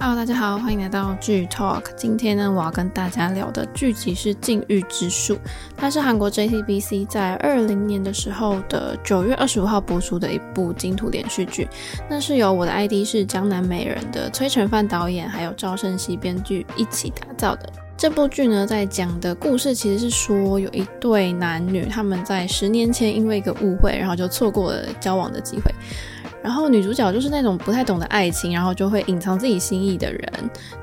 Hello，大家好，欢迎来到剧 Talk。今天呢，我要跟大家聊的剧集是《禁欲之术》，它是韩国 JTBC 在二零年的时候的九月二十五号播出的一部金土连续剧。那是由我的 ID 是江南美人的崔成范导演，还有赵胜熙编剧一起打造的。这部剧呢，在讲的故事其实是说，有一对男女，他们在十年前因为一个误会，然后就错过了交往的机会。然后女主角就是那种不太懂得爱情，然后就会隐藏自己心意的人。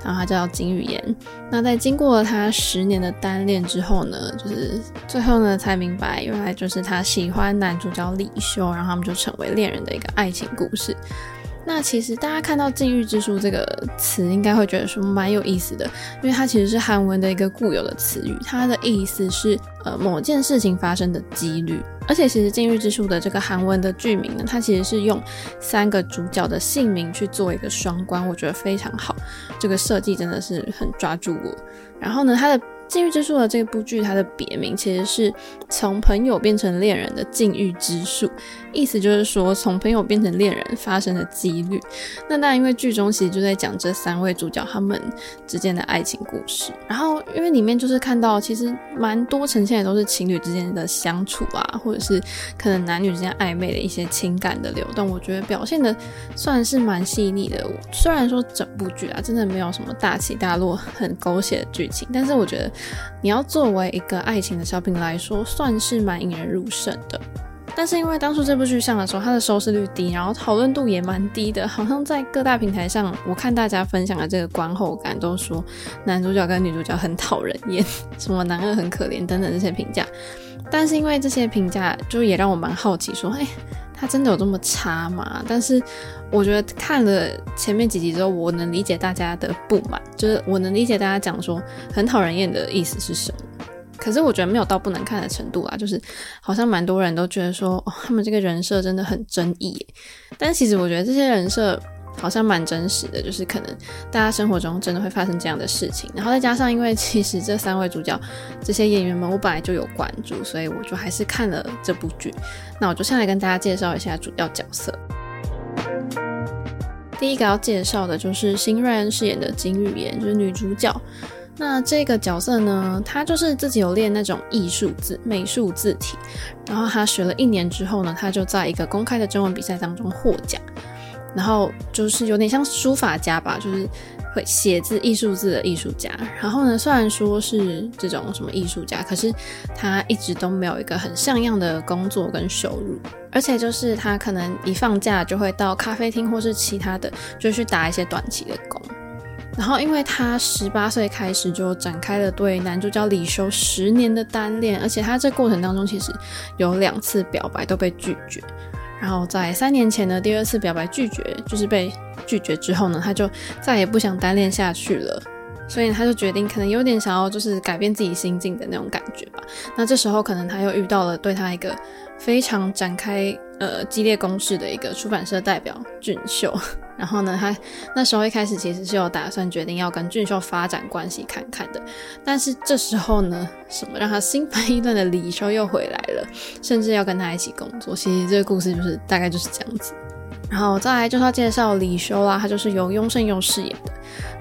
然后她叫金宇妍。那在经过了她十年的单恋之后呢，就是最后呢才明白，原来就是她喜欢男主角李修，然后他们就成为恋人的一个爱情故事。那其实大家看到“禁欲之术”这个词，应该会觉得说蛮有意思的，因为它其实是韩文的一个固有的词语，它的意思是呃某件事情发生的几率。而且其实“禁欲之术”的这个韩文的剧名呢，它其实是用三个主角的姓名去做一个双关，我觉得非常好，这个设计真的是很抓住我。然后呢，它的。禁欲之术的这部剧，它的别名其实是从朋友变成恋人的禁欲之术，意思就是说从朋友变成恋人发生的几率。那当然，因为剧中其实就在讲这三位主角他们之间的爱情故事。然后，因为里面就是看到其实蛮多呈现的都是情侣之间的相处啊，或者是可能男女之间暧昧的一些情感的流动，我觉得表现的算是蛮细腻的。虽然说整部剧啊，真的没有什么大起大落、很狗血的剧情，但是我觉得。你要作为一个爱情的小品来说，算是蛮引人入胜的。但是因为当初这部剧上的时候，它的收视率低，然后讨论度也蛮低的，好像在各大平台上，我看大家分享的这个观后感都说男主角跟女主角很讨人厌，什么男二很可怜等等这些评价。但是因为这些评价，就也让我蛮好奇，说，哎，他真的有这么差吗？但是我觉得看了前面几集之后，我能理解大家的不满，就是我能理解大家讲说很讨人厌的意思是什么。可是我觉得没有到不能看的程度啊，就是好像蛮多人都觉得说，哦，他们这个人设真的很争议。但其实我觉得这些人设好像蛮真实的，就是可能大家生活中真的会发生这样的事情。然后再加上，因为其实这三位主角这些演员们，我本来就有关注，所以我就还是看了这部剧。那我就先来跟大家介绍一下主要角色。第一个要介绍的就是新瑞恩饰演的金玉妍，就是女主角。那这个角色呢，她就是自己有练那种艺术字、美术字体，然后她学了一年之后呢，她就在一个公开的征文比赛当中获奖，然后就是有点像书法家吧，就是会写字、艺术字的艺术家。然后呢，虽然说是这种什么艺术家，可是他一直都没有一个很像样的工作跟收入，而且就是他可能一放假就会到咖啡厅或是其他的，就去打一些短期的工。然后，因为他十八岁开始就展开了对男主角李修十年的单恋，而且他这过程当中其实有两次表白都被拒绝。然后在三年前的第二次表白拒绝，就是被拒绝之后呢，他就再也不想单恋下去了。所以他就决定，可能有点想要就是改变自己心境的那种感觉吧。那这时候可能他又遇到了对他一个非常展开呃激烈攻势的一个出版社代表俊秀。然后呢，他那时候一开始其实是有打算决定要跟俊秀发展关系看看的，但是这时候呢，什么让他心烦意乱的李修又回来了，甚至要跟他一起工作。其实这个故事就是大概就是这样子。然后再来就是要介绍李修啦，他就是由雍胜佑饰演的。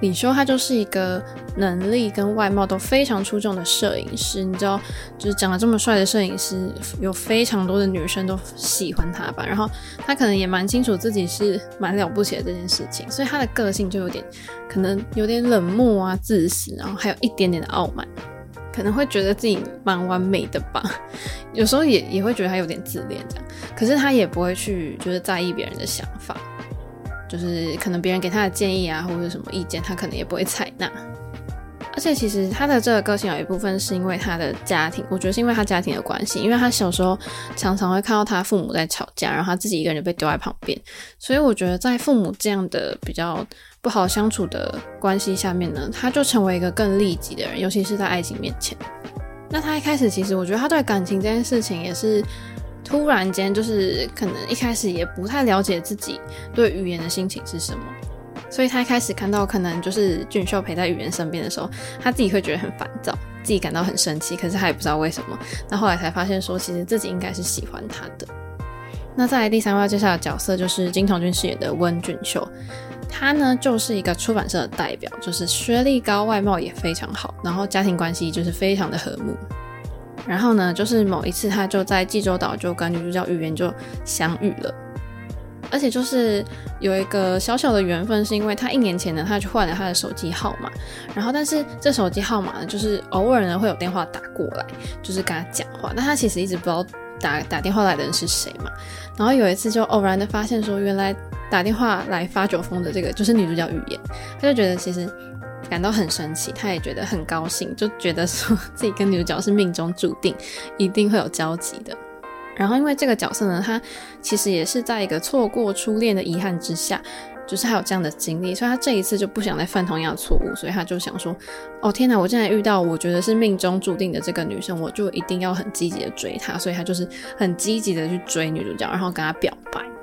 李修他就是一个能力跟外貌都非常出众的摄影师，你知道，就是长得这么帅的摄影师，有非常多的女生都喜欢他吧。然后他可能也蛮清楚自己是蛮了不起的这件事情，所以他的个性就有点可能有点冷漠啊、自私，然后还有一点点的傲慢。可能会觉得自己蛮完美的吧，有时候也也会觉得他有点自恋这样，可是他也不会去就是在意别人的想法，就是可能别人给他的建议啊或者什么意见，他可能也不会采纳。而且其实他的这个个性有一部分是因为他的家庭，我觉得是因为他家庭的关系，因为他小时候常常会看到他父母在吵架，然后他自己一个人就被丢在旁边，所以我觉得在父母这样的比较不好相处的关系下面呢，他就成为一个更利己的人，尤其是在爱情面前。那他一开始其实我觉得他对感情这件事情也是突然间，就是可能一开始也不太了解自己对语言的心情是什么。所以他一开始看到可能就是俊秀陪在语言身边的时候，他自己会觉得很烦躁，自己感到很生气，可是他也不知道为什么。那后来才发现说，其实自己应该是喜欢他的。那再来第三位要介绍的角色就是金童俊饰演的温俊秀。他呢就是一个出版社的代表，就是学历高，外貌也非常好，然后家庭关系就是非常的和睦。然后呢，就是某一次他就在济州岛就跟女主角语言就相遇了。而且就是有一个小小的缘分，是因为他一年前呢，他就换了他的手机号码，然后但是这手机号码呢，就是偶尔呢会有电话打过来，就是跟他讲话，但他其实一直不知道打打电话来的人是谁嘛。然后有一次就偶然的发现说，原来打电话来发酒疯的这个就是女主角语言，他就觉得其实感到很神奇，他也觉得很高兴，就觉得说自己跟女主角是命中注定，一定会有交集的。然后，因为这个角色呢，他其实也是在一个错过初恋的遗憾之下，就是还有这样的经历，所以他这一次就不想再犯同样的错误，所以他就想说：“哦天哪，我竟然遇到我觉得是命中注定的这个女生，我就一定要很积极的追她。”所以他就是很积极的去追女主角，然后跟她表白。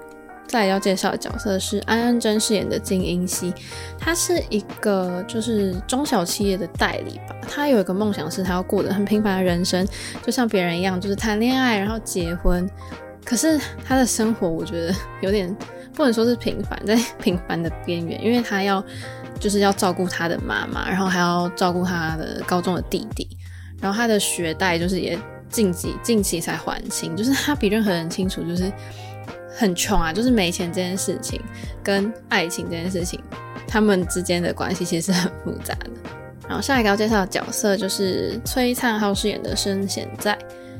再要介绍的角色是安恩真饰演的金英熙，他是一个就是中小企业的代理吧。他有一个梦想是，他要过得很平凡的人生，就像别人一样，就是谈恋爱然后结婚。可是他的生活，我觉得有点不能说是平凡，在 平凡的边缘，因为他要就是要照顾他的妈妈，然后还要照顾他的高中的弟弟，然后他的学贷就是也近期近期才还清，就是他比任何人清楚，就是。很穷啊，就是没钱这件事情跟爱情这件事情，他们之间的关系其实是很复杂的。然后下一个要介绍的角色就是崔灿浩饰演的申贤在，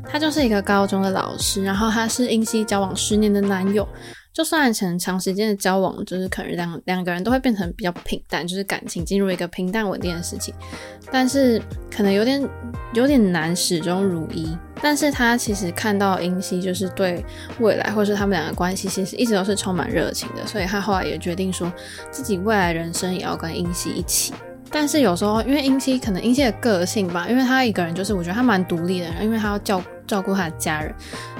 他就是一个高中的老师，然后他是英熙交往十年的男友。就算成长时间的交往，就是可能两两个人都会变成比较平淡，就是感情进入一个平淡稳定的事情，但是可能有点有点难始终如一。但是他其实看到英熙就是对未来，或是他们两个关系，其实一直都是充满热情的，所以他后来也决定说自己未来人生也要跟英熙一起。但是有时候因为英熙可能英熙的个性吧，因为他一个人就是我觉得他蛮独立的人，因为他要照照顾他的家人。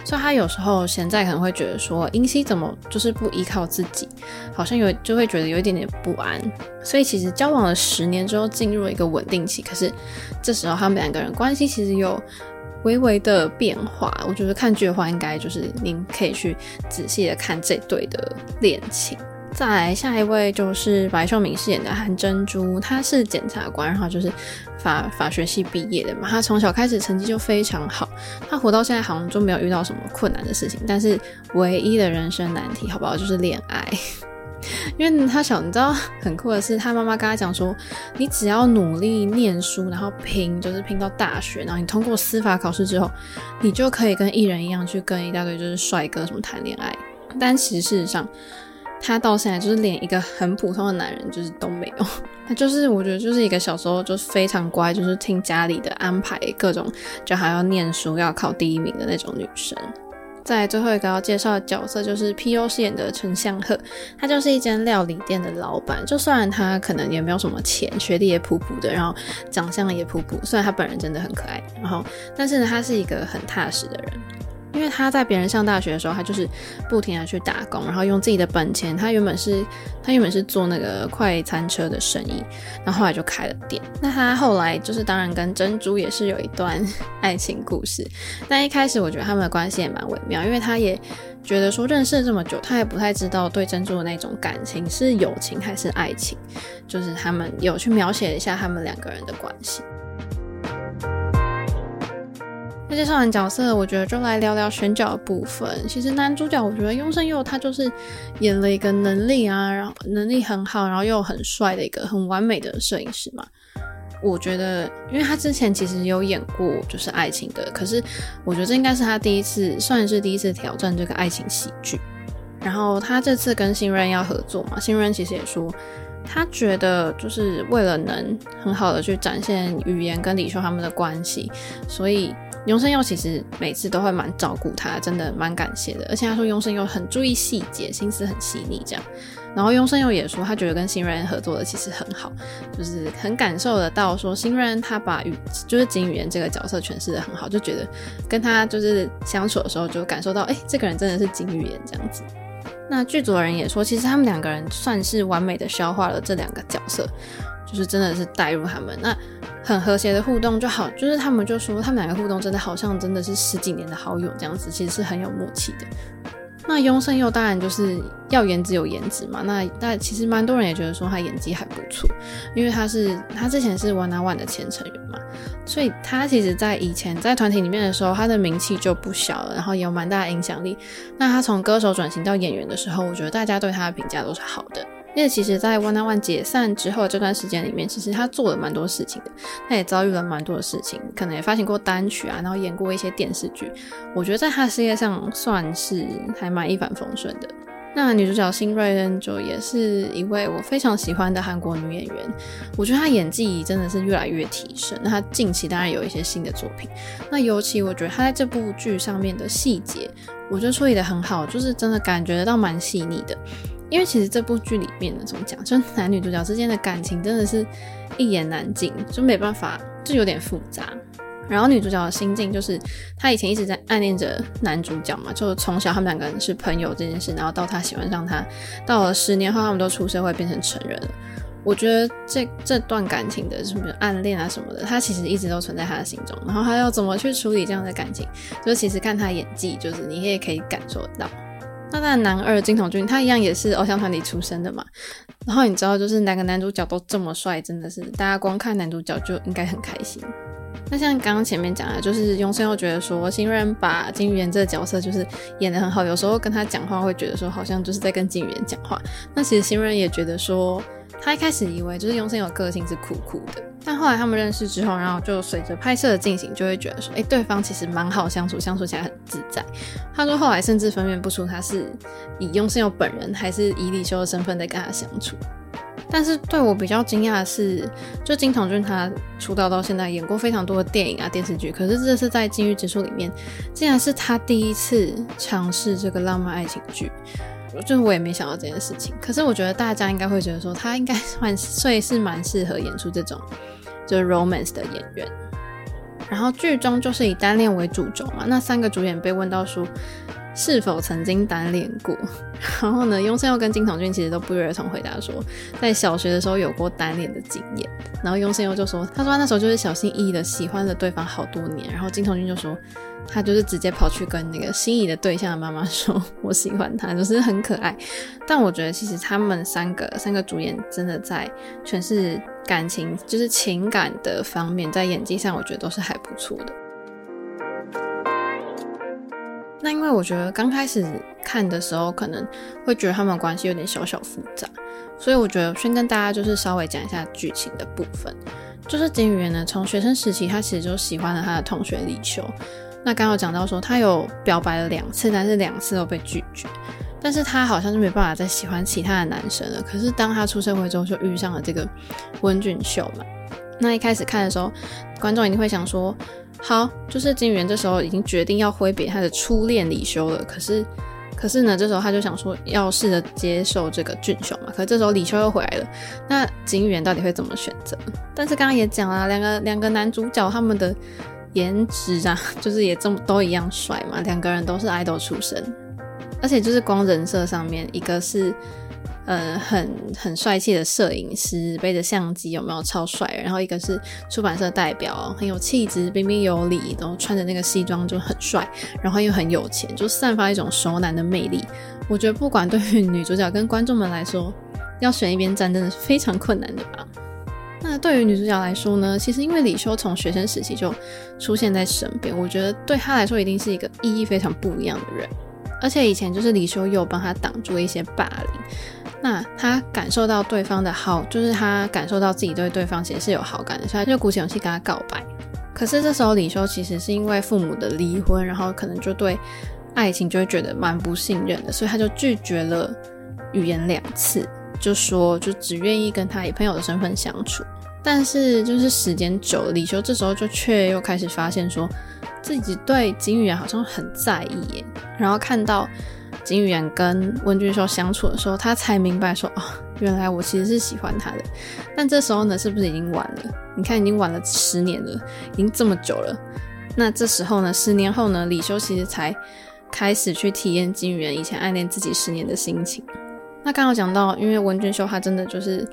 所以他有时候现在可能会觉得说，英熙怎么就是不依靠自己，好像有就会觉得有一点点不安。所以其实交往了十年之后进入了一个稳定期，可是这时候他们两个人关系其实有微微的变化。我觉得看剧的话，应该就是您可以去仔细的看这对的恋情。再来下一位就是白秀敏饰演的韩珍珠，她是检察官，然后就是法法学系毕业的嘛。她从小开始成绩就非常好，她活到现在好像就没有遇到什么困难的事情。但是唯一的人生难题，好不好，就是恋爱。因为她想，你知道很酷的是，她妈妈跟她讲说，你只要努力念书，然后拼，就是拼到大学，然后你通过司法考试之后，你就可以跟艺人一样去跟一大堆就是帅哥什么谈恋爱。但其实事实上，他到现在就是连一个很普通的男人就是都没有，他就是我觉得就是一个小时候就非常乖，就是听家里的安排，各种就还要念书要考第一名的那种女生。再最后一个要介绍的角色就是 P.O. 饰演的陈相赫，他就是一间料理店的老板，就算他可能也没有什么钱，学历也普普的，然后长相也普普，虽然他本人真的很可爱，然后但是呢，他是一个很踏实的人。因为他在别人上大学的时候，他就是不停的去打工，然后用自己的本钱。他原本是，他原本是做那个快餐车的生意，然后后来就开了店。那他后来就是当然跟珍珠也是有一段爱情故事。但一开始我觉得他们的关系也蛮微妙，因为他也觉得说认识了这么久，他也不太知道对珍珠的那种感情是友情还是爱情。就是他们有去描写一下他们两个人的关系。那介绍完角色，我觉得就来聊聊选角的部分。其实男主角，我觉得雍正佑他就是演了一个能力啊，然后能力很好，然后又很帅的一个很完美的摄影师嘛。我觉得，因为他之前其实有演过就是爱情的，可是我觉得这应该是他第一次，算是第一次挑战这个爱情喜剧。然后他这次跟新人要合作嘛，新人其实也说，他觉得就是为了能很好的去展现语言跟李秀他们的关系，所以。雍胜佑其实每次都会蛮照顾他，真的蛮感谢的。而且他说雍胜佑很注意细节，心思很细腻这样。然后雍胜佑也说，他觉得跟新人合作的其实很好，就是很感受得到说新人他把语就是金语言这个角色诠释得很好，就觉得跟他就是相处的时候就感受到，哎，这个人真的是金语言这样子。那剧组的人也说，其实他们两个人算是完美的消化了这两个角色。就是真的是带入他们，那很和谐的互动就好，就是他们就说他们两个互动真的好像真的是十几年的好友这样子，其实是很有默契的。那雍胜佑当然就是要颜值有颜值嘛，那但其实蛮多人也觉得说他演技还不错，因为他是他之前是 One One 的前成员嘛，所以他其实在以前在团体里面的时候，他的名气就不小了，然后也有蛮大的影响力。那他从歌手转型到演员的时候，我觉得大家对他的评价都是好的。因为其实，在 One on One 解散之后这段时间里面，其实他做了蛮多事情的，他也遭遇了蛮多的事情，可能也发行过单曲啊，然后演过一些电视剧。我觉得在他事业上算是还蛮一帆风顺的。那女主角新瑞恩就也是一位我非常喜欢的韩国女演员，我觉得她演技真的是越来越提升。那她近期当然有一些新的作品，那尤其我觉得她在这部剧上面的细节，我觉得处理得很好，就是真的感觉得到蛮细腻的。因为其实这部剧里面呢，怎么讲，就男女主角之间的感情真的是一言难尽，就没办法，就有点复杂。然后女主角的心境就是，她以前一直在暗恋着男主角嘛，就从小他们两个人是朋友这件事，然后到她喜欢上他，到了十年后他们都出社会变成成人了。我觉得这这段感情的什么暗恋啊什么的，他其实一直都存在他的心中。然后他要怎么去处理这样的感情，就其实看他演技，就是你也可以感受到。那在男二金童俊，他一样也是偶像团体出身的嘛。然后你知道，就是两个男主角都这么帅，真的是大家光看男主角就应该很开心。那像刚刚前面讲的，就是雍胜又觉得说，新人把金宇妍这个角色就是演得很好，有时候跟他讲话会觉得说，好像就是在跟金宇妍讲话。那其实新人也觉得说。他一开始以为就是用胜有个性是酷酷的，但后来他们认识之后，然后就随着拍摄的进行，就会觉得说，哎、对方其实蛮好相处，相处起来很自在。他说后来甚至分辨不出他是以用胜有本人还是以李修的身份在跟他相处。但是对我比较惊讶的是，就金东俊他出道到现在演过非常多的电影啊电视剧，可是这是在《金玉之书》里面，竟然是他第一次尝试这个浪漫爱情剧。就是我也没想到这件事情，可是我觉得大家应该会觉得说他应该算所以是蛮适合演出这种就是 romance 的演员。然后剧中就是以单恋为主轴嘛，那三个主演被问到说是否曾经单恋过，然后呢，雍胜佑跟金童俊其实都不约而同回答说在小学的时候有过单恋的经验。然后雍胜佑就说他说他那时候就是小心翼翼的喜欢了对方好多年，然后金童俊就说。他就是直接跑去跟那个心仪的对象的妈妈说：“ 我喜欢他，就是很可爱。”但我觉得其实他们三个三个主演真的在诠释感情，就是情感的方面，在演技上我觉得都是还不错的。那因为我觉得刚开始看的时候，可能会觉得他们关系有点小小复杂，所以我觉得先跟大家就是稍微讲一下剧情的部分。就是金宇媛呢，从学生时期他其实就喜欢了他的同学李修。那刚刚有讲到说，他有表白了两次，但是两次都被拒绝。但是他好像就没办法再喜欢其他的男生了。可是当他出社会之后，就遇上了这个温俊秀嘛。那一开始看的时候，观众一定会想说，好，就是金宇媛这时候已经决定要挥别他的初恋李修了。可是，可是呢，这时候他就想说，要试着接受这个俊秀嘛。可是这时候李修又回来了，那金宇媛到底会怎么选择？但是刚刚也讲了，两个两个男主角他们的。颜值啊，就是也这么都一样帅嘛，两个人都是爱豆出身，而且就是光人设上面，一个是呃很很帅气的摄影师，背着相机有没有超帅？然后一个是出版社代表，很有气质，彬彬有礼，然后穿着那个西装就很帅，然后又很有钱，就散发一种熟男的魅力。我觉得不管对于女主角跟观众们来说，要选一边站，真的是非常困难的吧。那对于女主角来说呢，其实因为李修从学生时期就出现在身边，我觉得对她来说一定是一个意义非常不一样的人。而且以前就是李修又帮她挡住一些霸凌，那他感受到对方的好，就是他感受到自己对对方其实是有好感的，所以他就鼓起勇气跟他告白。可是这时候李修其实是因为父母的离婚，然后可能就对爱情就会觉得蛮不信任的，所以他就拒绝了语言两次。就说就只愿意跟他以朋友的身份相处，但是就是时间久了，李修这时候就却又开始发现说自己对金宇好像很在意耶。然后看到金宇妍跟温俊秀相处的时候，他才明白说哦，原来我其实是喜欢他的。但这时候呢，是不是已经晚了？你看已经晚了十年了，已经这么久了。那这时候呢，十年后呢，李修其实才开始去体验金宇妍以前暗恋自己十年的心情。那刚刚讲到，因为文俊秀他真的就是，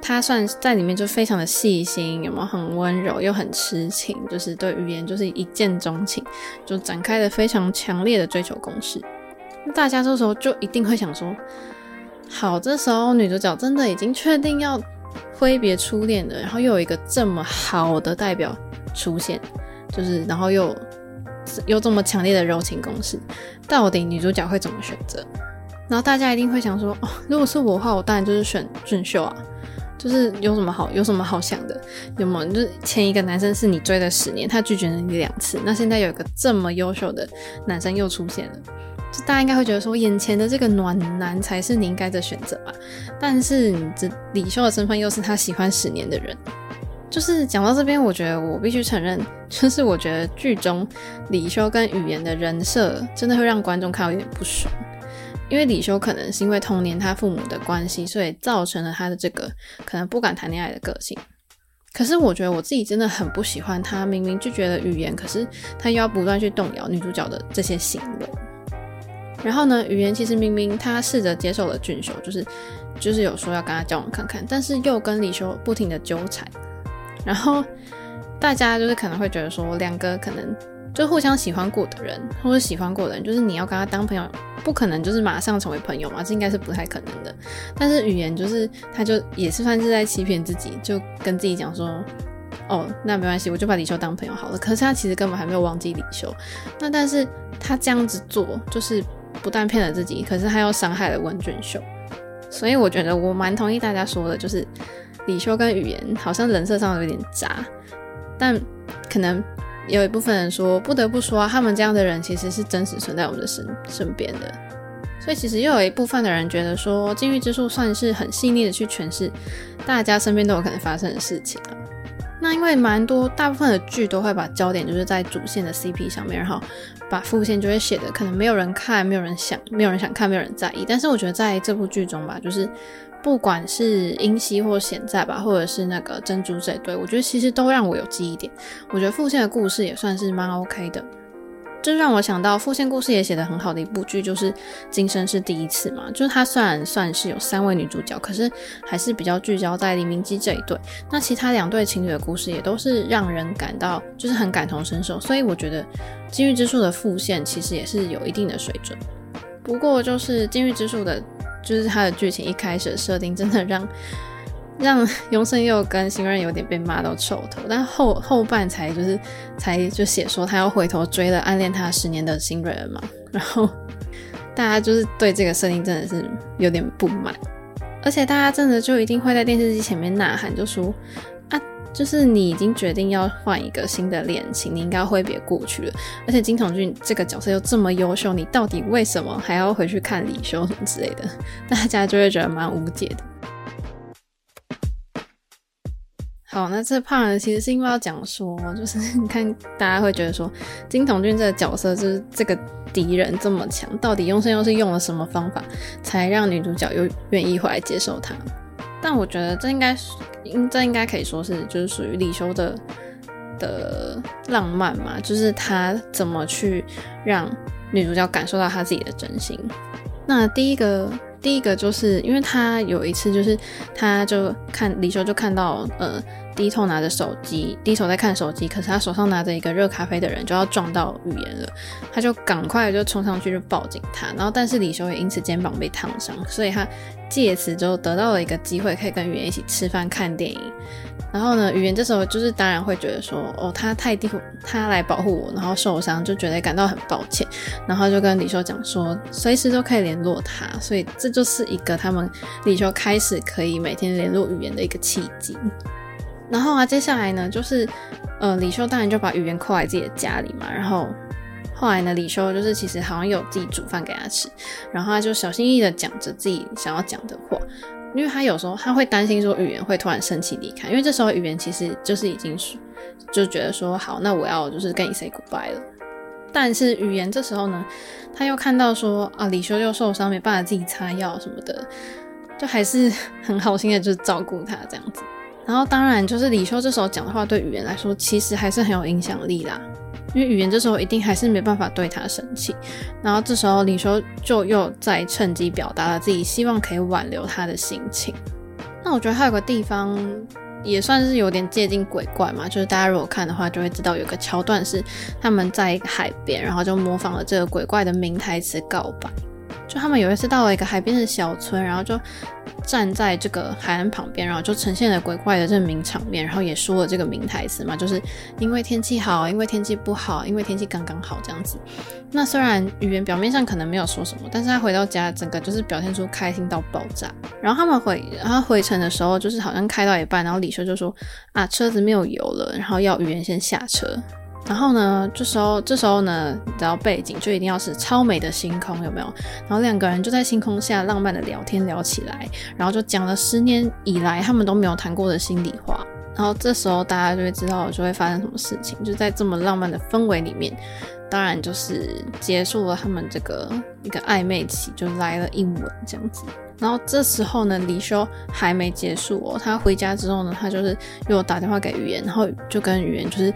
他算在里面就非常的细心，有没有很温柔又很痴情，就是对语言就是一见钟情，就展开了非常强烈的追求攻势。大家这时候就一定会想说，好，这时候女主角真的已经确定要挥别初恋了，然后又有一个这么好的代表出现，就是然后又有这么强烈的柔情攻势，到底女主角会怎么选择？然后大家一定会想说，哦，如果是我的话，我当然就是选俊秀啊。就是有什么好有什么好想的？有没有？就是前一个男生是你追了十年，他拒绝了你两次，那现在有一个这么优秀的男生又出现了，大家应该会觉得说，眼前的这个暖男才是你应该的选择吧？但是这李修的身份又是他喜欢十年的人，就是讲到这边，我觉得我必须承认，就是我觉得剧中李修跟语言的人设真的会让观众看到有点不爽。因为李修可能是因为童年他父母的关系，所以造成了他的这个可能不敢谈恋爱的个性。可是我觉得我自己真的很不喜欢他，明明拒绝了语言，可是他又要不断去动摇女主角的这些行为。然后呢，语言其实明明他试着接受了俊秀，就是就是有说要跟他交往看看，但是又跟李修不停的纠缠。然后大家就是可能会觉得说，两个可能。就互相喜欢过的人，或者喜欢过的人，就是你要跟他当朋友，不可能就是马上成为朋友嘛，这应该是不太可能的。但是语言就是，他就也是算是在欺骗自己，就跟自己讲说，哦，那没关系，我就把李修当朋友好了。可是他其实根本还没有忘记李修。那但是他这样子做，就是不但骗了自己，可是他又伤害了温俊秀。所以我觉得我蛮同意大家说的，就是李修跟语言好像人设上有点渣，但可能。有一部分人说，不得不说啊，他们这样的人其实是真实存在我们的身身边的。所以其实又有一部分的人觉得说，《禁欲之术》算是很细腻的去诠释大家身边都有可能发生的事情啊。那因为蛮多大部分的剧都会把焦点就是在主线的 CP 上面，然后把副线就会写的可能没有人看，没有人想，没有人想看，没有人在意。但是我觉得在这部剧中吧，就是。不管是英熙或显在吧，或者是那个珍珠这一对，我觉得其实都让我有记忆点。我觉得副线的故事也算是蛮 OK 的，这让我想到复线故事也写得很好的一部剧，就是《今生是第一次》嘛。就是它虽然算是有三位女主角，可是还是比较聚焦在黎明基这一对。那其他两对情侣的故事也都是让人感到就是很感同身受，所以我觉得《金玉之树》的复线其实也是有一定的水准。不过就是《金玉之树》的。就是它的剧情一开始设定，真的让让 雍胜又跟新任有点被骂到臭头，但后后半才就是才就写说他要回头追了暗恋他十年的新人嘛，然后大家就是对这个设定真的是有点不满，而且大家真的就一定会在电视机前面呐喊，就说啊。就是你已经决定要换一个新的恋情，你应该要挥别过去了。而且金童俊这个角色又这么优秀，你到底为什么还要回去看李修什么之类的？大家就会觉得蛮无解的。好，那这胖人，其实是因为要讲说，就是 你看大家会觉得说，金童俊这个角色就是这个敌人这么强，到底雍胜佑是用了什么方法，才让女主角又愿意回来接受他？但我觉得这应该是。应这应该可以说是就是属于李修的的浪漫嘛，就是他怎么去让女主角感受到他自己的真心。那第一个第一个就是因为他有一次就是他就看李修就看到呃低头拿着手机，低头在看手机，可是他手上拿着一个热咖啡的人就要撞到语言了，他就赶快就冲上去就抱紧他，然后但是李修也因此肩膀被烫伤，所以他。借此就得到了一个机会，可以跟语言一起吃饭看电影。然后呢，语言这时候就是当然会觉得说，哦，他太低，他来保护我，然后受伤，就觉得感到很抱歉。然后就跟李修讲说，随时都可以联络他。所以这就是一个他们李修开始可以每天联络语言的一个契机。然后啊，接下来呢，就是呃，李修当然就把语言扣在自己的家里嘛，然后。后来呢，李修就是其实好像有自己煮饭给他吃，然后他就小心翼翼的讲着自己想要讲的话，因为他有时候他会担心说语言会突然生气离开，因为这时候语言其实就是已经是就觉得说好，那我要就是跟你 say goodbye 了。但是语言这时候呢，他又看到说啊，李修又受伤没办法自己擦药什么的，就还是很好心的就是照顾他这样子。然后当然就是李修这时候讲的话对语言来说其实还是很有影响力啦。因为语言这时候一定还是没办法对他生气，然后这时候李修就又再趁机表达了自己希望可以挽留他的心情。那我觉得还有个地方也算是有点接近鬼怪嘛，就是大家如果看的话就会知道有个桥段是他们在海边，然后就模仿了这个鬼怪的名台词告白。就他们有一次到了一个海边的小村，然后就站在这个海岸旁边，然后就呈现了鬼怪的这个名场面，然后也说了这个名台词嘛，就是因为天气好，因为天气不好，因为天气刚刚好这样子。那虽然语言表面上可能没有说什么，但是他回到家，整个就是表现出开心到爆炸。然后他们回，然后回程的时候，就是好像开到一半，然后李修就说啊，车子没有油了，然后要语言先下车。然后呢，这时候这时候呢，你知道背景就一定要是超美的星空，有没有？然后两个人就在星空下浪漫的聊天聊起来，然后就讲了十年以来他们都没有谈过的心里话。然后这时候大家就会知道就会发生什么事情，就在这么浪漫的氛围里面。当然就是结束了他们这个一个暧昧期，就来了一吻这样子。然后这时候呢，李修还没结束哦。他回家之后呢，他就是又打电话给语言，然后就跟语言就是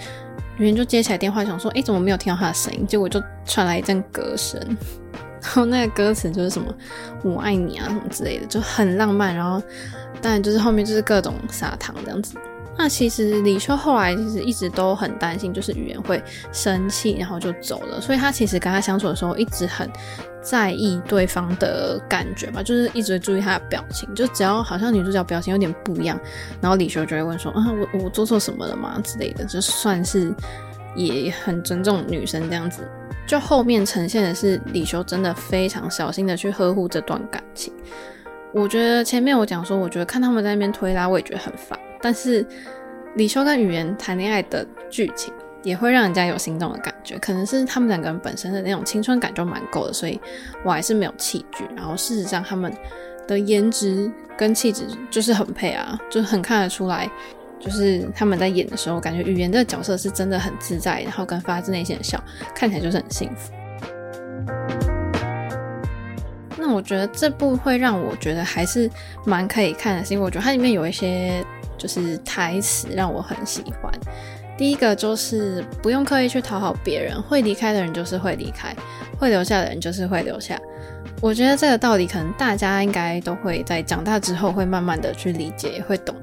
女人就接起来电话，想说，哎，怎么没有听到她的声音？结果就传来一阵歌声，然后那个歌词就是什么“我爱你”啊什么之类的，就很浪漫。然后当然就是后面就是各种撒糖这样子。那其实李修后来其实一直都很担心，就是语言会生气，然后就走了。所以他其实跟他相处的时候，一直很在意对方的感觉吧，就是一直注意他的表情。就只要好像女主角表情有点不一样，然后李修就会问说：“啊，我我做错什么了吗？”之类的，就算是也很尊重女生这样子。就后面呈现的是李修真的非常小心的去呵护这段感情。我觉得前面我讲说，我觉得看他们在那边推拉，我也觉得很烦。但是李修跟语言谈恋爱的剧情也会让人家有心动的感觉，可能是他们两个人本身的那种青春感就蛮够的，所以我还是没有弃剧。然后事实上他们的颜值跟气质就是很配啊，就很看得出来，就是他们在演的时候，感觉语言这个角色是真的很自在，然后跟发自内心的笑，看起来就是很幸福。那我觉得这部会让我觉得还是蛮可以看的，是因为我觉得它里面有一些就是台词让我很喜欢。第一个就是不用刻意去讨好别人，会离开的人就是会离开，会留下的人就是会留下。我觉得这个道理可能大家应该都会在长大之后会慢慢的去理解，也会懂。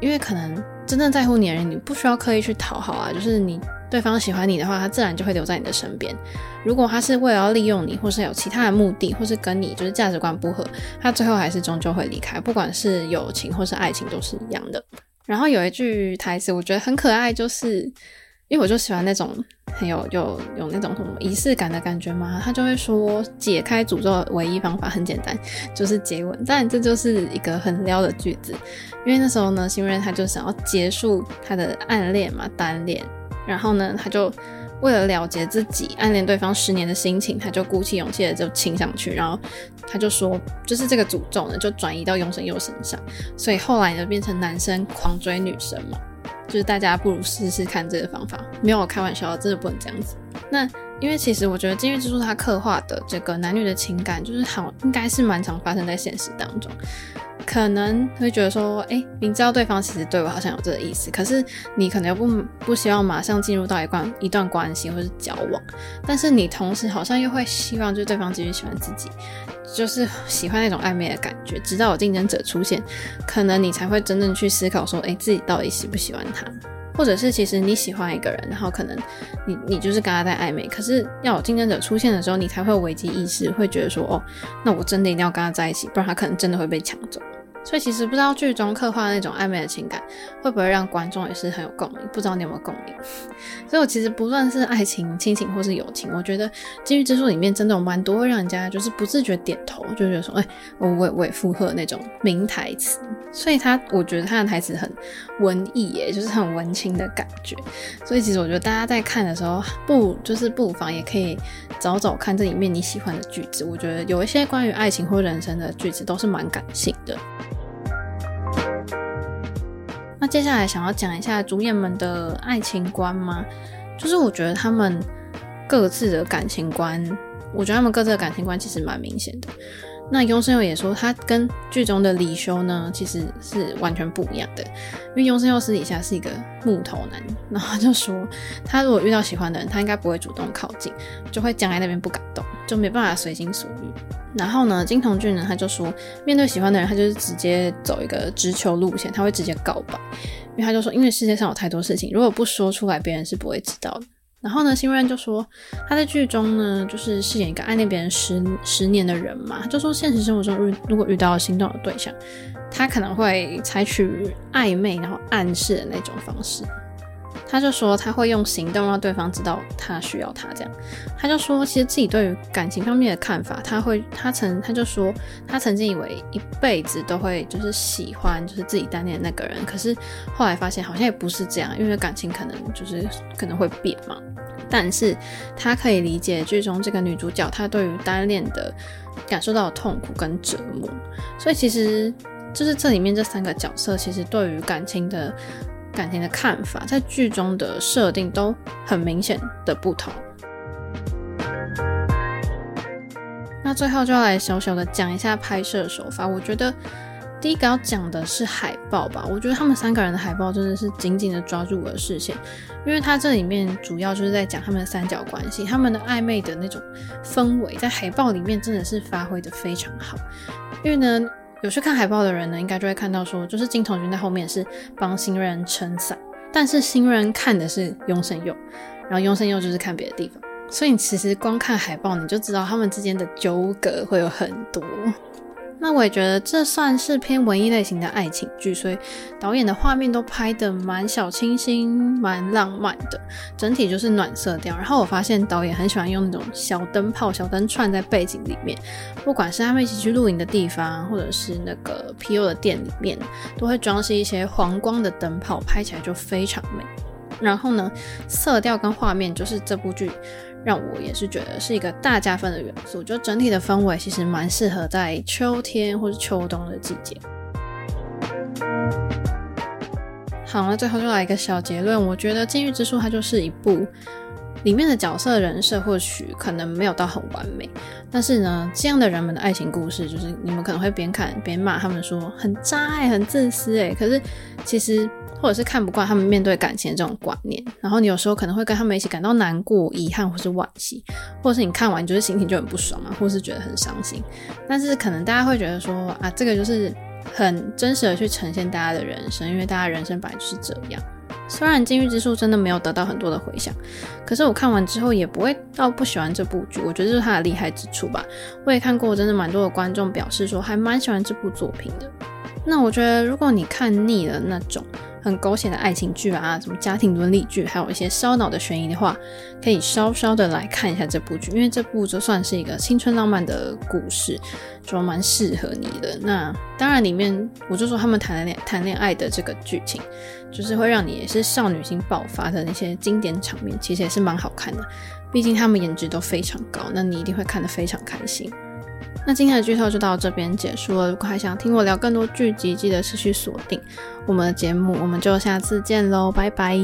因为可能真正在乎你的人，你不需要刻意去讨好啊，就是你。对方喜欢你的话，他自然就会留在你的身边。如果他是为了要利用你，或是有其他的目的，或是跟你就是价值观不合，他最后还是终究会离开。不管是友情或是爱情，都是一样的。然后有一句台词，我觉得很可爱，就是因为我就喜欢那种很有有有那种什么仪式感的感觉嘛。他就会说，解开诅咒的唯一方法很简单，就是接吻。但，这就是一个很撩的句子，因为那时候呢，新瑞他就想要结束他的暗恋嘛，单恋。然后呢，他就为了了结自己暗恋对方十年的心情，他就鼓起勇气的就亲上去。然后他就说，就是这个诅咒呢，就转移到永生佑身上。所以后来呢，变成男生狂追女生嘛。就是大家不如试试看这个方法，没有开玩笑，真的不能这样子。那因为其实我觉得《禁欲之书》它刻画的这个男女的情感，就是好应该是蛮常发生在现实当中。可能会觉得说，哎、明知道对方其实对我好像有这个意思，可是你可能又不不希望马上进入到一段一段关系或是交往，但是你同时好像又会希望就是对方继续喜欢自己，就是喜欢那种暧昧的感觉，直到有竞争者出现，可能你才会真正去思考说，哎、自己到底喜不喜欢他。或者是其实你喜欢一个人，然后可能你你就是跟他在暧昧，可是要有竞争者出现的时候，你才会有危机意识，会觉得说，哦，那我真的一定要跟他在一起，不然他可能真的会被抢走。所以其实不知道剧中刻画的那种暧昧的情感会不会让观众也是很有共鸣，不知道你有没有共鸣？所以我其实不论是爱情、亲情或是友情，我觉得《禁欲之书》里面真的有蛮多会让人家就是不自觉点头，就觉得说，哎、欸，我我我也附和那种名台词。所以他我觉得他的台词很文艺耶，就是很文青的感觉。所以其实我觉得大家在看的时候，不就是不妨也可以找找看这里面你喜欢的句子。我觉得有一些关于爱情或人生的句子都是蛮感性的。那接下来想要讲一下主演们的爱情观吗？就是我觉得他们各自的感情观，我觉得他们各自的感情观其实蛮明显的。那雍胜佑也说，他跟剧中的李修呢，其实是完全不一样的。因为雍胜佑私底下是一个木头男，然后就说，他如果遇到喜欢的人，他应该不会主动靠近，就会僵在那边不敢动，就没办法随心所欲。然后呢，金童俊呢，他就说，面对喜欢的人，他就是直接走一个直球路线，他会直接告白，因为他就说，因为世界上有太多事情，如果不说出来，别人是不会知道的。然后呢，新瑞恩就说他在剧中呢，就是饰演一个暗恋别人十十年的人嘛，就说现实生活中如如果遇到心动的对象，他可能会采取暧昧然后暗示的那种方式。他就说他会用行动让对方知道他需要他这样。他就说其实自己对于感情方面的看法，他会他曾他就说他曾经以为一辈子都会就是喜欢就是自己单恋的那个人，可是后来发现好像也不是这样，因为感情可能就是可能会变嘛。但是他可以理解剧中这个女主角她对于单恋的感受到的痛苦跟折磨，所以其实就是这里面这三个角色其实对于感情的。感情的看法，在剧中的设定都很明显的不同。那最后就要来小小的讲一下拍摄手法。我觉得第一个要讲的是海报吧。我觉得他们三个人的海报真的是紧紧的抓住我的视线，因为它这里面主要就是在讲他们的三角关系，他们的暧昧的那种氛围，在海报里面真的是发挥的非常好。因为呢。有去看海报的人呢，应该就会看到说，就是金童君在后面是帮新人撑伞，但是新人看的是雍胜佑，然后雍胜佑就是看别的地方，所以其实光看海报你就知道他们之间的纠葛会有很多。那我也觉得这算是偏文艺类型的爱情剧，所以导演的画面都拍的蛮小清新、蛮浪漫的，整体就是暖色调。然后我发现导演很喜欢用那种小灯泡、小灯串在背景里面，不管是他们一起去露营的地方，或者是那个皮尤的店里面，都会装饰一些黄光的灯泡，拍起来就非常美。然后呢，色调跟画面就是这部剧。让我也是觉得是一个大加分的元素，就整体的氛围其实蛮适合在秋天或是秋冬的季节。好，那最后就来一个小结论，我觉得《禁欲之书》它就是一部里面的角色人设或许可能没有到很完美，但是呢，这样的人们的爱情故事，就是你们可能会边看边骂他们说很渣爱、很自私诶，可是其实。或者是看不惯他们面对感情的这种观念，然后你有时候可能会跟他们一起感到难过、遗憾或是惋惜，或者是你看完就是心情就很不爽啊，或是觉得很伤心。但是可能大家会觉得说啊，这个就是很真实的去呈现大家的人生，因为大家人生本来就是这样。虽然《禁欲之术》真的没有得到很多的回响，可是我看完之后也不会到不喜欢这部剧，我觉得这是它的厉害之处吧。我也看过真的蛮多的观众表示说还蛮喜欢这部作品的。那我觉得如果你看腻了那种。很狗血的爱情剧啊，什么家庭伦理剧，还有一些烧脑的悬疑的话，可以稍稍的来看一下这部剧，因为这部就算是一个青春浪漫的故事，就蛮适合你的。那当然里面我就说他们谈恋谈恋爱的这个剧情，就是会让你也是少女心爆发的那些经典场面，其实也是蛮好看的。毕竟他们颜值都非常高，那你一定会看得非常开心。那今天的剧透就到这边结束了。如果还想听我聊更多剧集，记得持续锁定我们的节目。我们就下次见喽，拜拜。